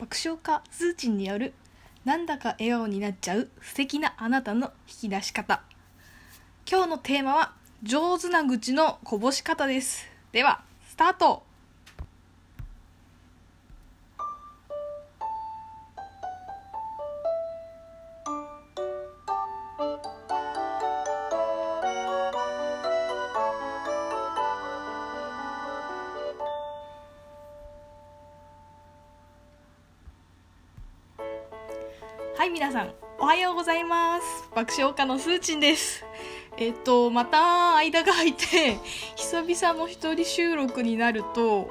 爆笑家スーチンによるなんだか笑顔になっちゃう素敵なあなたの引き出し方。今日のテーマは上手な愚痴のこぼし方です。ではスタート。はい皆さんおはようございます。爆笑家のスーチンです。えっとまた間が空いて 久々の一人収録になると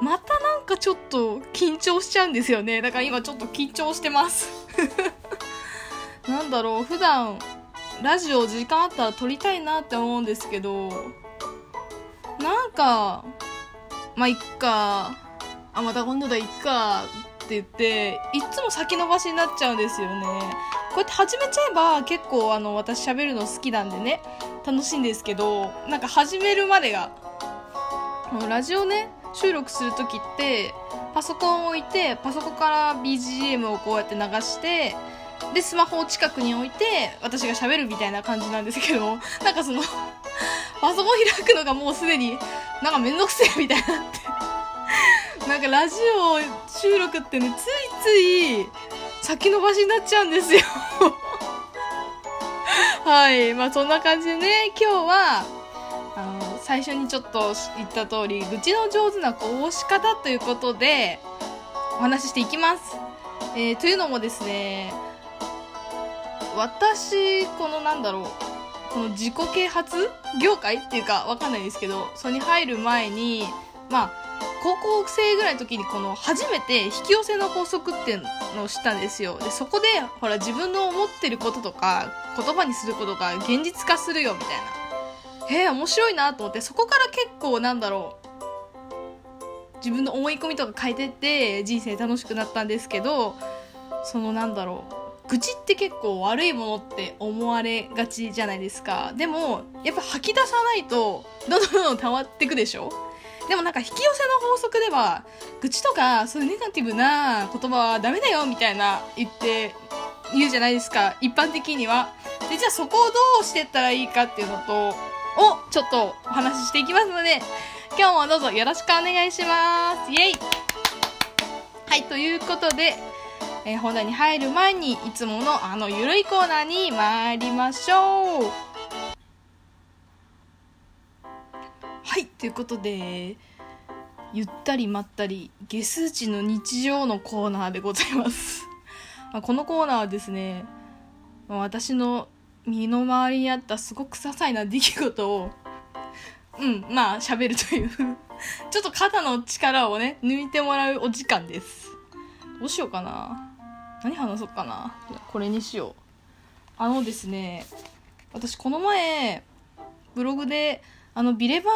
またなんかちょっと緊張しちゃうんですよね。だから今ちょっと緊張してます。なんだろう普段ラジオ時間あったら撮りたいなって思うんですけどなんかまあいっか。あまた今度だいっか。って言っていっつも先延ばしになっちゃうんですよね。こうやって始めちゃえば結構あの私喋るの好きなんでね楽しいんですけどなんか始めるまでがラジオね収録する時ってパソコンを置いてパソコンから BGM をこうやって流してでスマホを近くに置いて私が喋るみたいな感じなんですけどなんかそのパソコン開くのがもうすでになんかめんどくせえみたいになって。なんかラジオ収録ってねついつい先延ばしになっちゃうんですよ。はい。まあそんな感じでね今日はあの最初にちょっと言った通り愚痴の上手なこぼし方ということでお話ししていきます、えー、というのもですね私このなんだろうこの自己啓発業界っていうかわかんないですけどそれに入る前にまあ高校生ぐらいの時にこの初めて引き寄せの法則っていうのを知ったんですよ。でそこでほら自分の思ってることとか言葉にすることが現実化するよみたいな。へえ面白いなと思ってそこから結構なんだろう。自分の思い込みとか変えてって人生楽しくなったんですけどそのなんだろう愚痴って結構悪いものって思われがちじゃないですか。でもやっぱ吐き出さないとどんどんどんどん溜まってくでしょ？でもなんか引き寄せの法則では愚痴とかそういうネガティブな言葉はダメだよみたいな言って言うじゃないですか。一般的には。でじゃあそこをどうしてったらいいかっていうのとをちょっとお話ししていきますので。今日もどうぞよろしくお願いします。イエイ。はいということで、えー、本題に入る前にいつものあのゆるいコーナーに参りましょう。はいということでゆったりまったり下数値の日常のコーナーでございます。このコーナーはですね私の身の回りにあったすごく些細な出来事を うんまあ喋るという ちょっと肩の力をね抜いてもらうお時間です。どうしようかな。何話そうかな。これにしよう。あのですね私この前ブログであのビレバ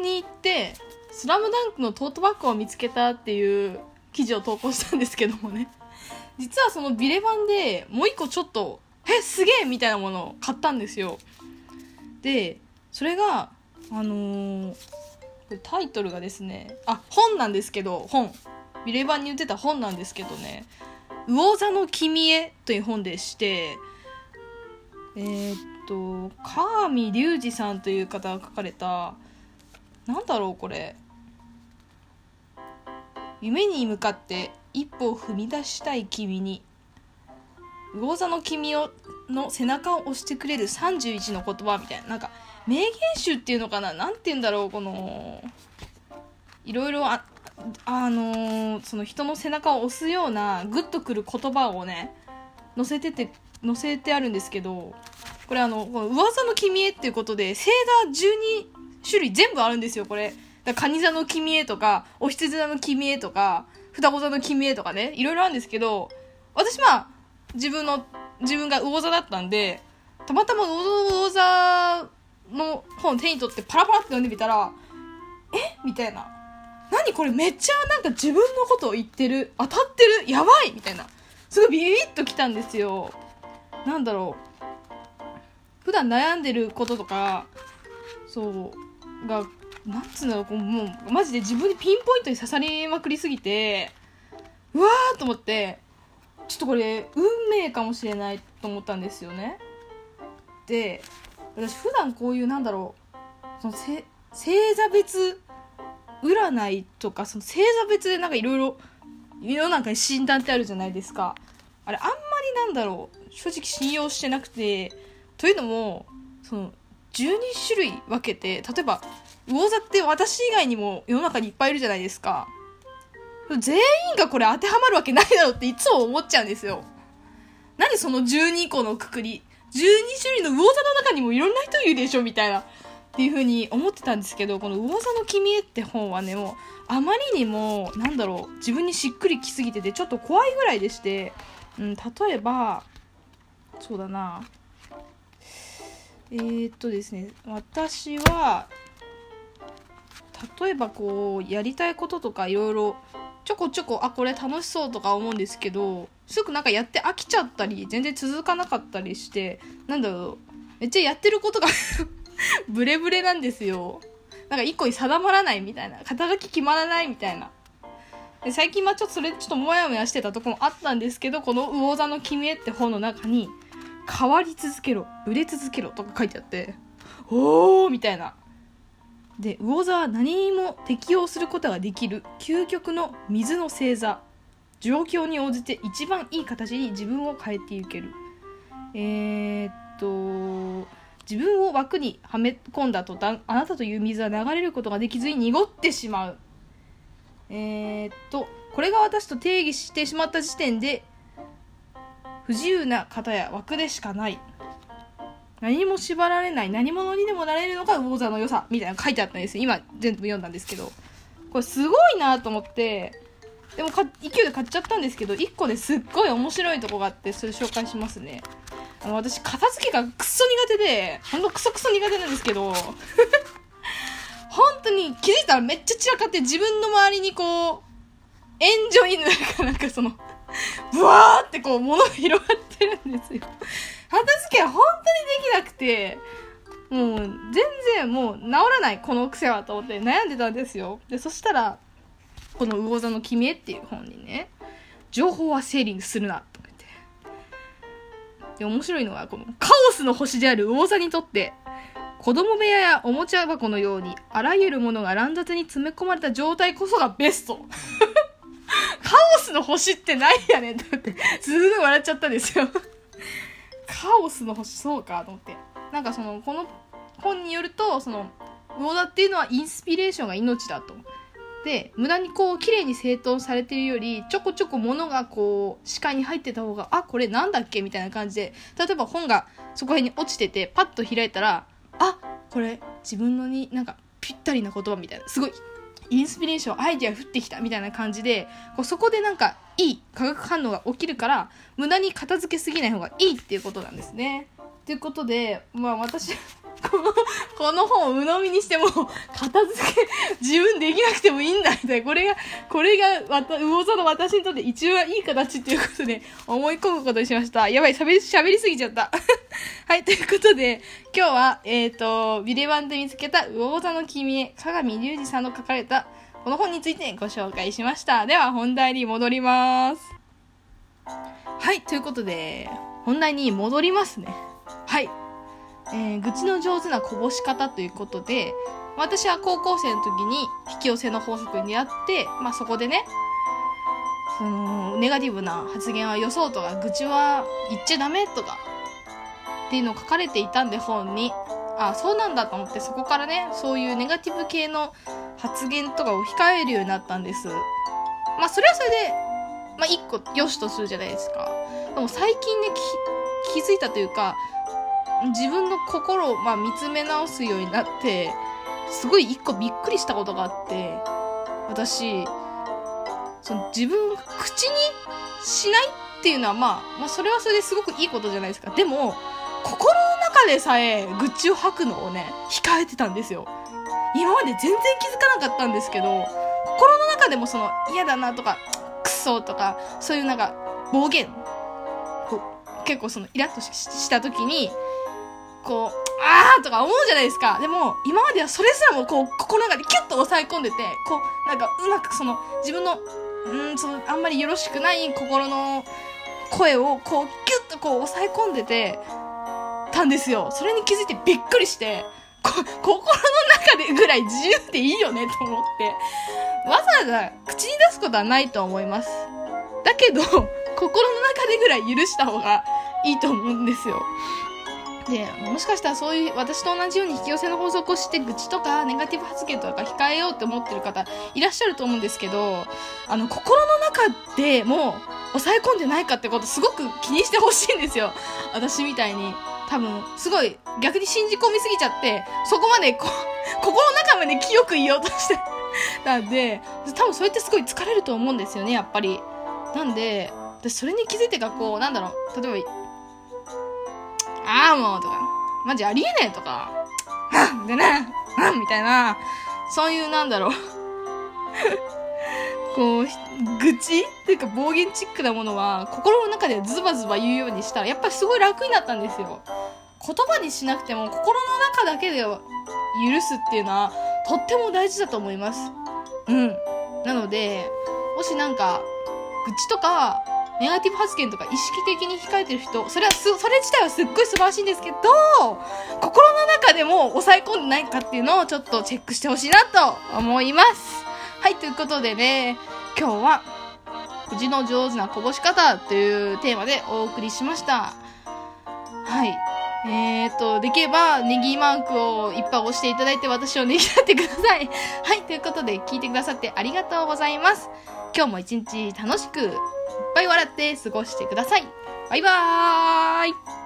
ンに行って「スラムダンクのトートバッグを見つけたっていう記事を投稿したんですけどもね。実はそのビレバンでもう一個ちょっと「えすげえ!」みたいなものを買ったんですよ。でそれがあのー、タイトルがですねあ本なんですけど本。ビレバンに売ってた本なんですけどね「魚座の君へ」という本でしてえー、っと川見隆二さんという方が書かれたなんだろうこれ。夢に向かって一歩を踏み出したい君に魚座の君をの背中を押してくれる31の言葉みたいな。なんか名言集っていうのかな？何て言うんだろうこのいろいろああのー、その人の背中を押すようなグッとくる言葉をね載せてて載せてあるんですけどこれあの噂の君へっていうことで星座12種類全部あるんですよこれ。だ蟹座の君へとかお羊座の君へとか双子座の君へとかねいろいろあるんですけど私まあ自分の自分が魚座だったんでたまたま魚座の本手に取ってパラパラって読んでみたらえ？みたいな。何これ？めっちゃなんか自分のことを言ってる当たってる？やばい！みたいな。すごいビビッときたんですよ。なんだろう。普段悩んでることとかそうがなんつうんだろうもうマジで自分にピンポイントに刺さりまくりすぎてうわーと思ってちょっとこれ運命かもしれないと思ったんですよね。で私普段こういうなんだろうその星座別占いとかその星座別でなんかいろいろ世の中に診断ってあるじゃないですか。あれあんまりなんだろう正直信用してなくてというのもその12種類分けて例えば魚座って私以外にも世の中にいっぱいいるじゃないですか。全員がこれ当てはまるわけないだろうっていつも思っちゃうんですよ。何その12個のくくり12種類の魚座の中にもいろんな人いるでしょみたいなっていう風に思ってたんですけどこの「魚座の君へ」って本はねもうあまりにもなんだろう自分にしっくりきすぎててちょっと怖いぐらいでして、うん、例えばそうだな。えー、っとですね私は例えばこうやりたいこととかいろいろちょこちょこあこれ楽しそうとか思うんですけどすぐなんかやって飽きちゃったり全然続かなかったりしてなんだろうめっちゃやってることが ブレブレなんですよ。なんか一個に定まらないみたいな肩書き決まらないみたいな。で最近はちょっとそれちょっとモヤモヤしてたとこもあったんですけどこの「魚座の君へ」って本の中に変わり続けろ売れ続けろとか書いてあっておー。みたいな。で魚座は何にも適応することができる究極の水の星座。状況に応じて一番いい形に自分を変えていける。えー、っと自分を枠にはめ込んだ途端あなたという水は流れることができずに濁ってしまう。えー、っとこれが私と定義してしまった時点で不自由な方や枠でしかない。何も縛られない何者にでもなれるのが魚座の良さみたいな書いてあったんです今全部読んだんですけど。これすごいなと思ってでもか勢いで買っちゃったんですけど1個ですっごい面白いとこがあってそれ紹介しますね。あの私片付けがクソ苦手でほんとクソクソ苦手なんですけど 本当に気づいたらめっちゃ散らかって自分の周りにこう援助犬なんかその ブワーってこう物が広がってるんですよ。片付けは本当にできなくて、もう全然もう治らないこの癖はと思って悩んでたんですよ。で、そしたら、この魚座の君へっていう本にね、情報は整理するなとか言って。で、面白いのはこのカオスの星である魚座にとって、子供部屋やおもちゃ箱のようにあらゆるものが乱雑に詰め込まれた状態こそがベスト。カオスの星って何やねんって思って、すごい笑っちゃったんですよカオスの星、そうかと思って。なんかその、この本によると、その、魚田っていうのはインスピレーションが命だと。で、無駄にこう、綺麗に整頓されてるより、ちょこちょこ物がこう、視界に入ってた方が、あ、これなんだっけみたいな感じで、例えば本がそこら辺に落ちてて、パッと開いたら、あ、これ自分のになんかぴったりな言葉みたいな、すごいインスピレーションアイディア降ってきたみたいな感じでこうそこでなんかいい化学反応が起きるから無駄に片付けすぎない方がいいっていうことなんですね。ということでまあ私 この、本を鵜呑みにしても、片付け、自分できなくてもいいんだ、みたいな。これが、これが、わた、魚座の私にとって一番いい形っていうことで、思い込むことにしました。やばい、喋り、喋りすぎちゃった。はい、ということで、今日は、えっ、ー、と、ビレバンで見つけた魚座の君へ、鏡隆二さんの書かれた、この本についてご紹介しました。では、本題に戻ります。はい、ということで、本題に戻りますね。はい。えー、愚痴の上手なこぼし方ということで、私は高校生の時に引き寄せの法則に出会って、まあそこでね、その、ネガティブな発言はよそうとか、愚痴は言っちゃダメとか、っていうのを書かれていたんで本に、あ、そうなんだと思ってそこからね、そういうネガティブ系の発言とかを控えるようになったんです。まあそれはそれで、まあ一個良しとするじゃないですか。でも最近ね、気づいたというか、自分の心を、まあ、見つめ直すようになってすごい一個びっくりしたことがあって私その自分口にしないっていうのは、まあ、まあそれはそれですごくいいことじゃないですか。でも心の中でさえ愚痴を吐くのをね控えてたんですよ。今まで全然気づかなかったんですけど心の中でもその嫌だなとかクソとかそういうなんか暴言結構そのイラッとした時にこう、あーとか思うじゃないですか。でも、今まではそれすらもこう、心の中でキュッと抑え込んでて、こう、なんかうまくその、自分のうんそのあんまりよろしくない心の声をこうギュッとこう抑え込んでてたんですよ。それに気づいてびっくりしてこ心の中でぐらい自由でいいよねと思って。わざわざ口に出すことはないと思います。だけど 心の中でぐらい許した方がいいと思うんですよ。でもしかしたらそういう私と同じように引き寄せの法則をして愚痴とかネガティブ発言とか控えようって思ってる方いらっしゃると思うんですけどあの心の中でも抑え込んでないかってことすごく気にしてほしいんですよ。私みたいに。多分すごい逆に信じ込みすぎちゃってそこまでこ心の中まで清く言おうとして。なんで多分それってすごい疲れると思うんですよねやっぱり。なんで私それに気づいてかこうなんだろう例えばああもうとか、マジありえねえとか、はでね、うんみたいな、そういうなんだろう こう、愚痴っていうか暴言チックなものは、心の中でズバズバ言うようにしたら、やっぱりすごい楽になったんですよ。言葉にしなくても、心の中だけで許すっていうのは、とっても大事だと思います。うん。なので、もしなんか、愚痴とか、ネガティブ発言とか意識的に控えてる人、それはす、それ自体はすっごい素晴らしいんですけど、心の中でも抑え込んでないかっていうのをちょっとチェックしてほしいなと思います。はい、ということでね、今日は、口の上手なこぼし方というテーマでお送りしました。はい。えーと、できればネギマークをいっぱい押していただいて私をねぎらってください。はい、ということで聞いてくださってありがとうございます。今日も一日楽しくいっぱい笑って過ごしてください。バイバーイ